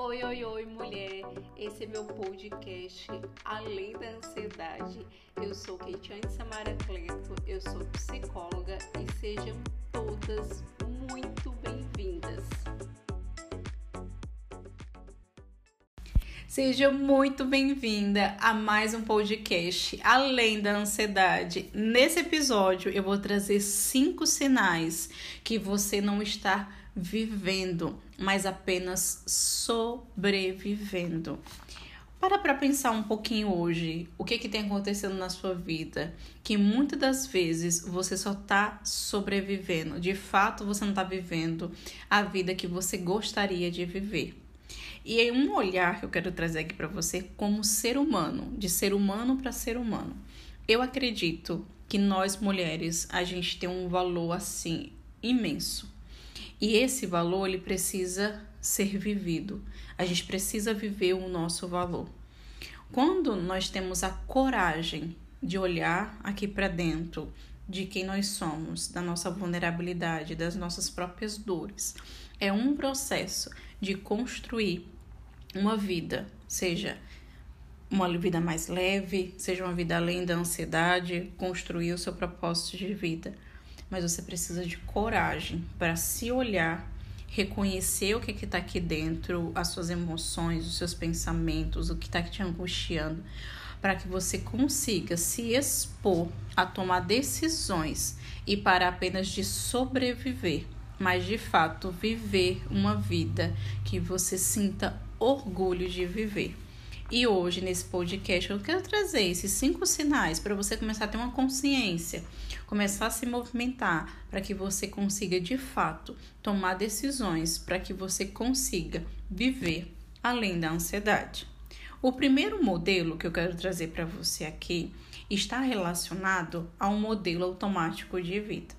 Oi, oi, oi, mulher! Esse é meu podcast Além da Ansiedade. Eu sou Keitiane Samara Cleto, eu sou psicóloga e sejam todas muito bem-vindas. Seja muito bem-vinda a mais um podcast Além da Ansiedade. Nesse episódio, eu vou trazer cinco sinais que você não está vivendo, mas apenas sobrevivendo. Para para pensar um pouquinho hoje, o que que tem acontecendo na sua vida, que muitas das vezes você só está sobrevivendo. De fato, você não está vivendo a vida que você gostaria de viver. E é um olhar que eu quero trazer aqui para você como ser humano, de ser humano para ser humano. Eu acredito que nós mulheres, a gente tem um valor assim imenso. E esse valor ele precisa ser vivido. A gente precisa viver o nosso valor. Quando nós temos a coragem de olhar aqui para dentro de quem nós somos, da nossa vulnerabilidade, das nossas próprias dores, é um processo de construir uma vida, seja uma vida mais leve, seja uma vida além da ansiedade, construir o seu propósito de vida mas você precisa de coragem para se olhar, reconhecer o que está aqui dentro, as suas emoções, os seus pensamentos, o que está te angustiando, para que você consiga se expor a tomar decisões e para apenas de sobreviver, mas de fato viver uma vida que você sinta orgulho de viver. E hoje, nesse podcast, eu quero trazer esses cinco sinais para você começar a ter uma consciência, começar a se movimentar, para que você consiga de fato tomar decisões, para que você consiga viver além da ansiedade. O primeiro modelo que eu quero trazer para você aqui está relacionado a um modelo automático de vida.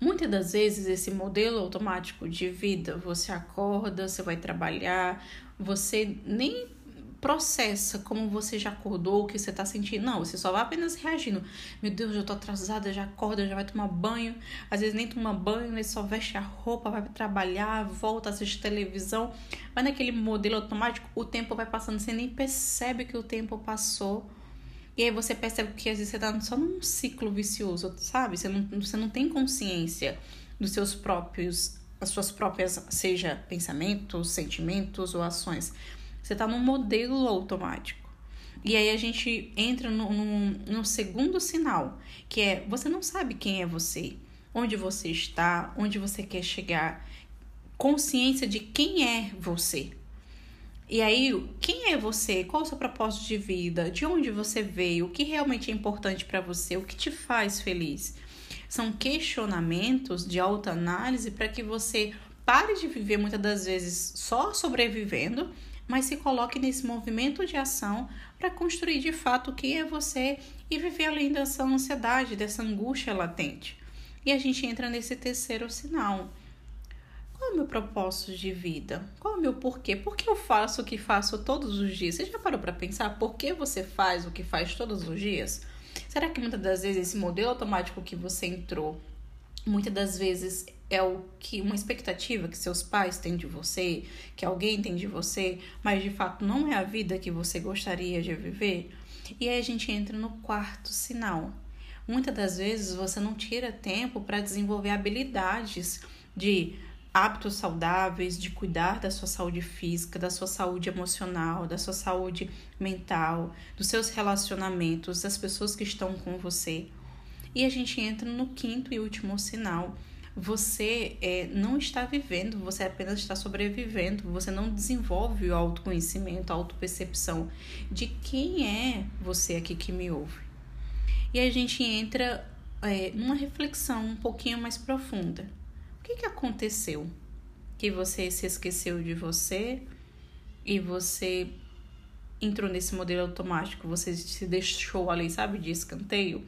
Muitas das vezes, esse modelo automático de vida, você acorda, você vai trabalhar, você nem processa como você já acordou, o que você tá sentindo. Não, você só vai apenas reagindo. Meu Deus, já tô atrasada, já acorda, já vai tomar banho. Às vezes nem toma banho, ele só veste a roupa, vai trabalhar, volta, assiste televisão. Vai naquele modelo automático, o tempo vai passando, você nem percebe que o tempo passou. E aí você percebe que às vezes você tá só num ciclo vicioso, sabe? Você não, você não tem consciência dos seus próprios, as suas próprias, seja pensamentos, sentimentos ou ações. Você está num modelo automático. E aí a gente entra no, no, no, segundo sinal, que é você não sabe quem é você, onde você está, onde você quer chegar, consciência de quem é você. E aí, quem é você? Qual o seu propósito de vida? De onde você veio? O que realmente é importante para você? O que te faz feliz? São questionamentos de autoanálise para que você pare de viver muitas das vezes só sobrevivendo mas se coloque nesse movimento de ação para construir de fato quem é você e viver além dessa ansiedade, dessa angústia latente. E a gente entra nesse terceiro sinal. Qual é o meu propósito de vida? Qual é o meu porquê? Por que eu faço o que faço todos os dias? Você já parou para pensar por que você faz o que faz todos os dias? Será que muitas das vezes esse modelo automático que você entrou, muitas das vezes é o que uma expectativa que seus pais têm de você, que alguém tem de você, mas de fato não é a vida que você gostaria de viver. E aí a gente entra no quarto sinal. Muitas das vezes você não tira tempo para desenvolver habilidades de hábitos saudáveis, de cuidar da sua saúde física, da sua saúde emocional, da sua saúde mental, dos seus relacionamentos, das pessoas que estão com você. E a gente entra no quinto e último sinal, você é, não está vivendo, você apenas está sobrevivendo, você não desenvolve o autoconhecimento, a autopercepção de quem é você aqui que me ouve. E a gente entra é, numa reflexão um pouquinho mais profunda. O que, que aconteceu? Que você se esqueceu de você e você entrou nesse modelo automático, você se deixou ali, sabe, de escanteio?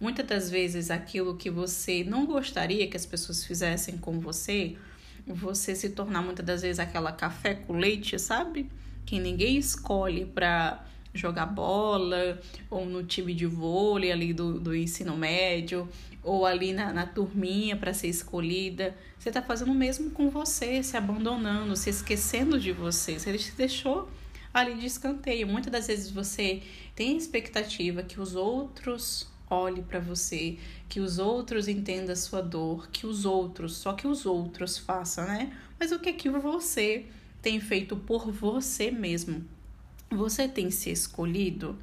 Muitas das vezes aquilo que você não gostaria que as pessoas fizessem com você, você se tornar muitas das vezes aquela café com leite, sabe? Que ninguém escolhe para jogar bola, ou no time de vôlei ali do, do ensino médio, ou ali na, na turminha para ser escolhida. Você está fazendo o mesmo com você, se abandonando, se esquecendo de você. Você te deixou ali de escanteio. Muitas das vezes você tem expectativa que os outros olhem para você, que os outros entendam a sua dor, que os outros, só que os outros façam, né? Mas o que é que você tem feito por você mesmo? Você tem se escolhido?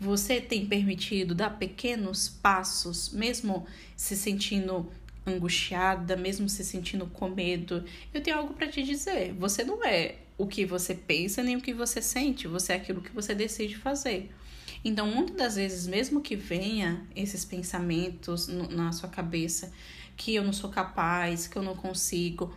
Você tem permitido dar pequenos passos, mesmo se sentindo angustiada, mesmo se sentindo com medo? Eu tenho algo para te dizer. Você não é o que você pensa nem o que você sente, você é aquilo que você decide fazer. Então, muitas das vezes, mesmo que venha esses pensamentos na sua cabeça, que eu não sou capaz, que eu não consigo,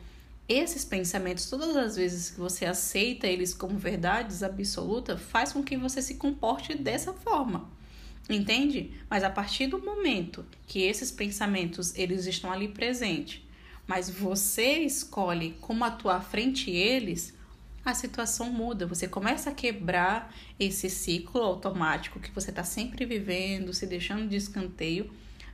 esses pensamentos, todas as vezes que você aceita eles como verdades absolutas, faz com que você se comporte dessa forma. Entende? Mas a partir do momento que esses pensamentos eles estão ali presentes, mas você escolhe como atuar frente a eles, a situação muda. Você começa a quebrar esse ciclo automático que você está sempre vivendo, se deixando de escanteio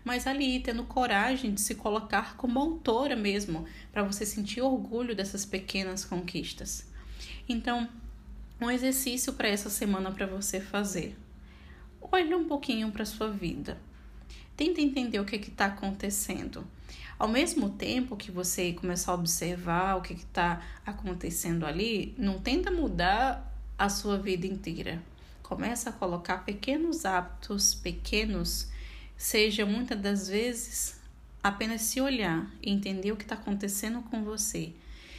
mas ali tendo coragem de se colocar como autora mesmo, para você sentir orgulho dessas pequenas conquistas. Então, um exercício para essa semana para você fazer. Olhe um pouquinho para sua vida. Tenta entender o que está acontecendo. Ao mesmo tempo que você começar a observar o que está acontecendo ali, não tenta mudar a sua vida inteira. Começa a colocar pequenos hábitos, pequenos seja muitas das vezes apenas se olhar e entender o que está acontecendo com você,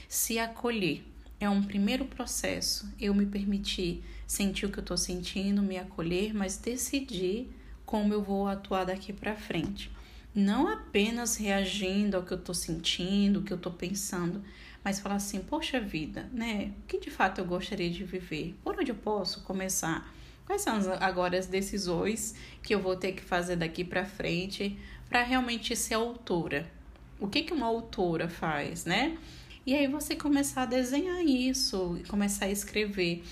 se acolher. É um primeiro processo. Eu me permitir sentir o que eu estou sentindo, me acolher, mas decidir como eu vou atuar daqui para frente. Não apenas reagindo ao que eu estou sentindo, o que eu estou pensando, mas falar assim: poxa vida, né? O que de fato eu gostaria de viver? Por onde eu posso começar? Quais são agora as decisões que eu vou ter que fazer daqui para frente para realmente ser autora? O que, que uma autora faz, né? E aí você começar a desenhar isso, começar a escrever.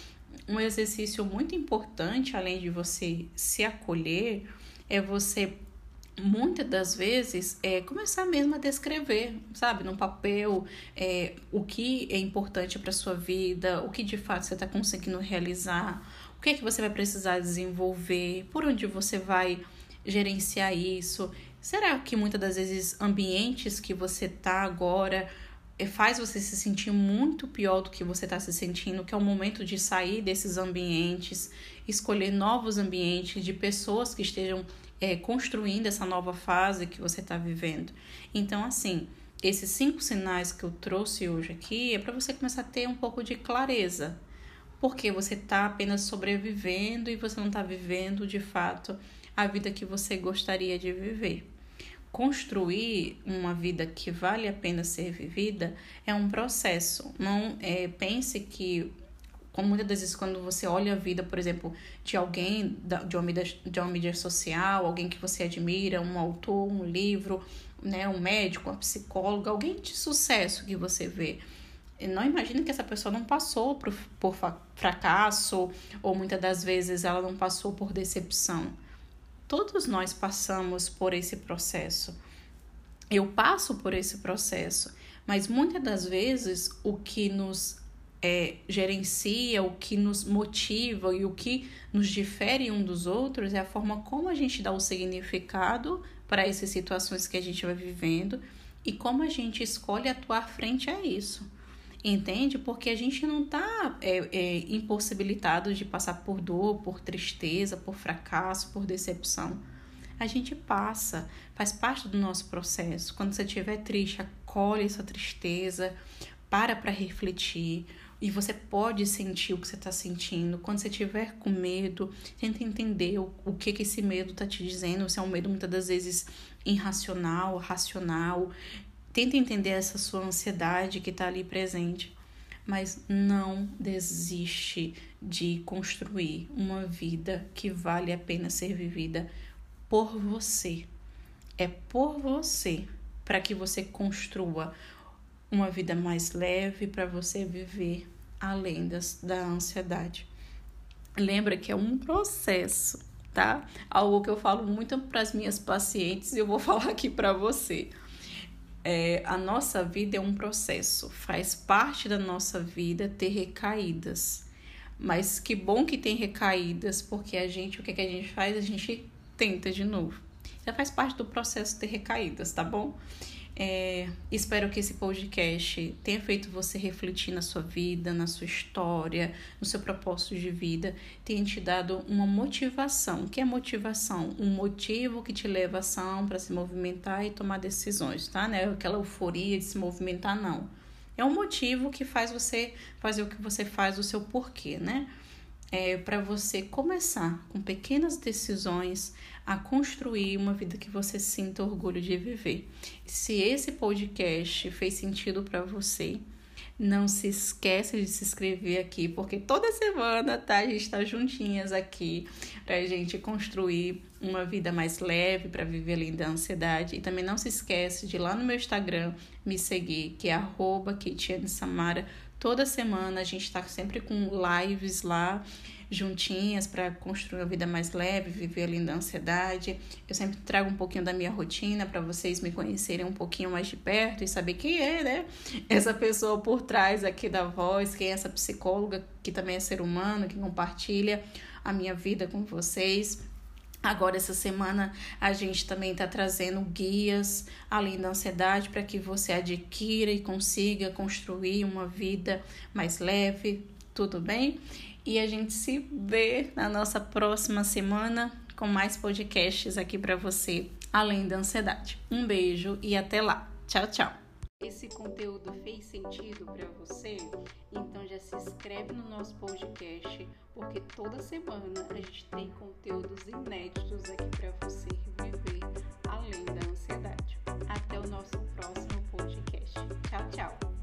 Um exercício muito importante, além de você se acolher, é você muitas das vezes é começar mesmo a descrever, sabe, no papel, é, o que é importante para sua vida, o que de fato você está conseguindo realizar, o que é que você vai precisar desenvolver, por onde você vai gerenciar isso. Será que muitas das vezes ambientes que você tá agora faz você se sentir muito pior do que você está se sentindo, que é o momento de sair desses ambientes, escolher novos ambientes de pessoas que estejam é, construindo essa nova fase que você está vivendo. Então, assim, esses cinco sinais que eu trouxe hoje aqui é para você começar a ter um pouco de clareza porque você está apenas sobrevivendo e você não está vivendo de fato a vida que você gostaria de viver. Construir uma vida que vale a pena ser vivida é um processo. Não é, pense que como muitas vezes quando você olha a vida, por exemplo, de alguém de uma mídia, de uma mídia social, alguém que você admira, um autor, um livro, né, um médico, uma psicóloga, alguém de sucesso que você vê não imagina que essa pessoa não passou por, por fracasso ou muitas das vezes ela não passou por decepção. Todos nós passamos por esse processo. Eu passo por esse processo, mas muitas das vezes o que nos é, gerencia, o que nos motiva e o que nos difere um dos outros é a forma como a gente dá o significado para essas situações que a gente vai vivendo e como a gente escolhe atuar frente a isso entende? Porque a gente não está é, é, impossibilitado de passar por dor, por tristeza, por fracasso, por decepção. A gente passa, faz parte do nosso processo. Quando você estiver triste, acolhe essa tristeza, para para refletir. E você pode sentir o que você está sentindo. Quando você estiver com medo, tenta entender o, o que, que esse medo está te dizendo. Se é um medo muitas das vezes irracional, racional. Tenta entender essa sua ansiedade que está ali presente, mas não desiste de construir uma vida que vale a pena ser vivida por você. É por você, para que você construa uma vida mais leve, para você viver além das, da ansiedade. Lembra que é um processo, tá? Algo que eu falo muito para as minhas pacientes e eu vou falar aqui para você. É, a nossa vida é um processo, faz parte da nossa vida ter recaídas. Mas que bom que tem recaídas, porque a gente, o que, que a gente faz? A gente tenta de novo. Já faz parte do processo ter recaídas, tá bom? É, espero que esse podcast tenha feito você refletir na sua vida, na sua história, no seu propósito de vida, tenha te dado uma motivação. O que é motivação? Um motivo que te leva a ação para se movimentar e tomar decisões, tá? Não é aquela euforia de se movimentar, não. É um motivo que faz você fazer o que você faz, o seu porquê, né? É, para você começar com pequenas decisões a construir uma vida que você sinta orgulho de viver. Se esse podcast fez sentido para você, não se esquece de se inscrever aqui, porque toda semana, tá? A gente está juntinhas aqui para a gente construir uma vida mais leve, para viver além da ansiedade. E também não se esquece de ir lá no meu Instagram me seguir, que é arroba Samara Toda semana a gente está sempre com lives lá juntinhas para construir uma vida mais leve, viver além da ansiedade. Eu sempre trago um pouquinho da minha rotina para vocês me conhecerem um pouquinho mais de perto e saber quem é, né? Essa pessoa por trás aqui da voz, quem é essa psicóloga que também é ser humano, que compartilha a minha vida com vocês. Agora, essa semana, a gente também está trazendo guias além da ansiedade para que você adquira e consiga construir uma vida mais leve, tudo bem? E a gente se vê na nossa próxima semana com mais podcasts aqui para você, além da ansiedade. Um beijo e até lá. Tchau, tchau. Esse conteúdo fez sentido para você? Já se inscreve no nosso podcast, porque toda semana a gente tem conteúdos inéditos aqui para você viver além da ansiedade. Até o nosso próximo podcast. Tchau, tchau.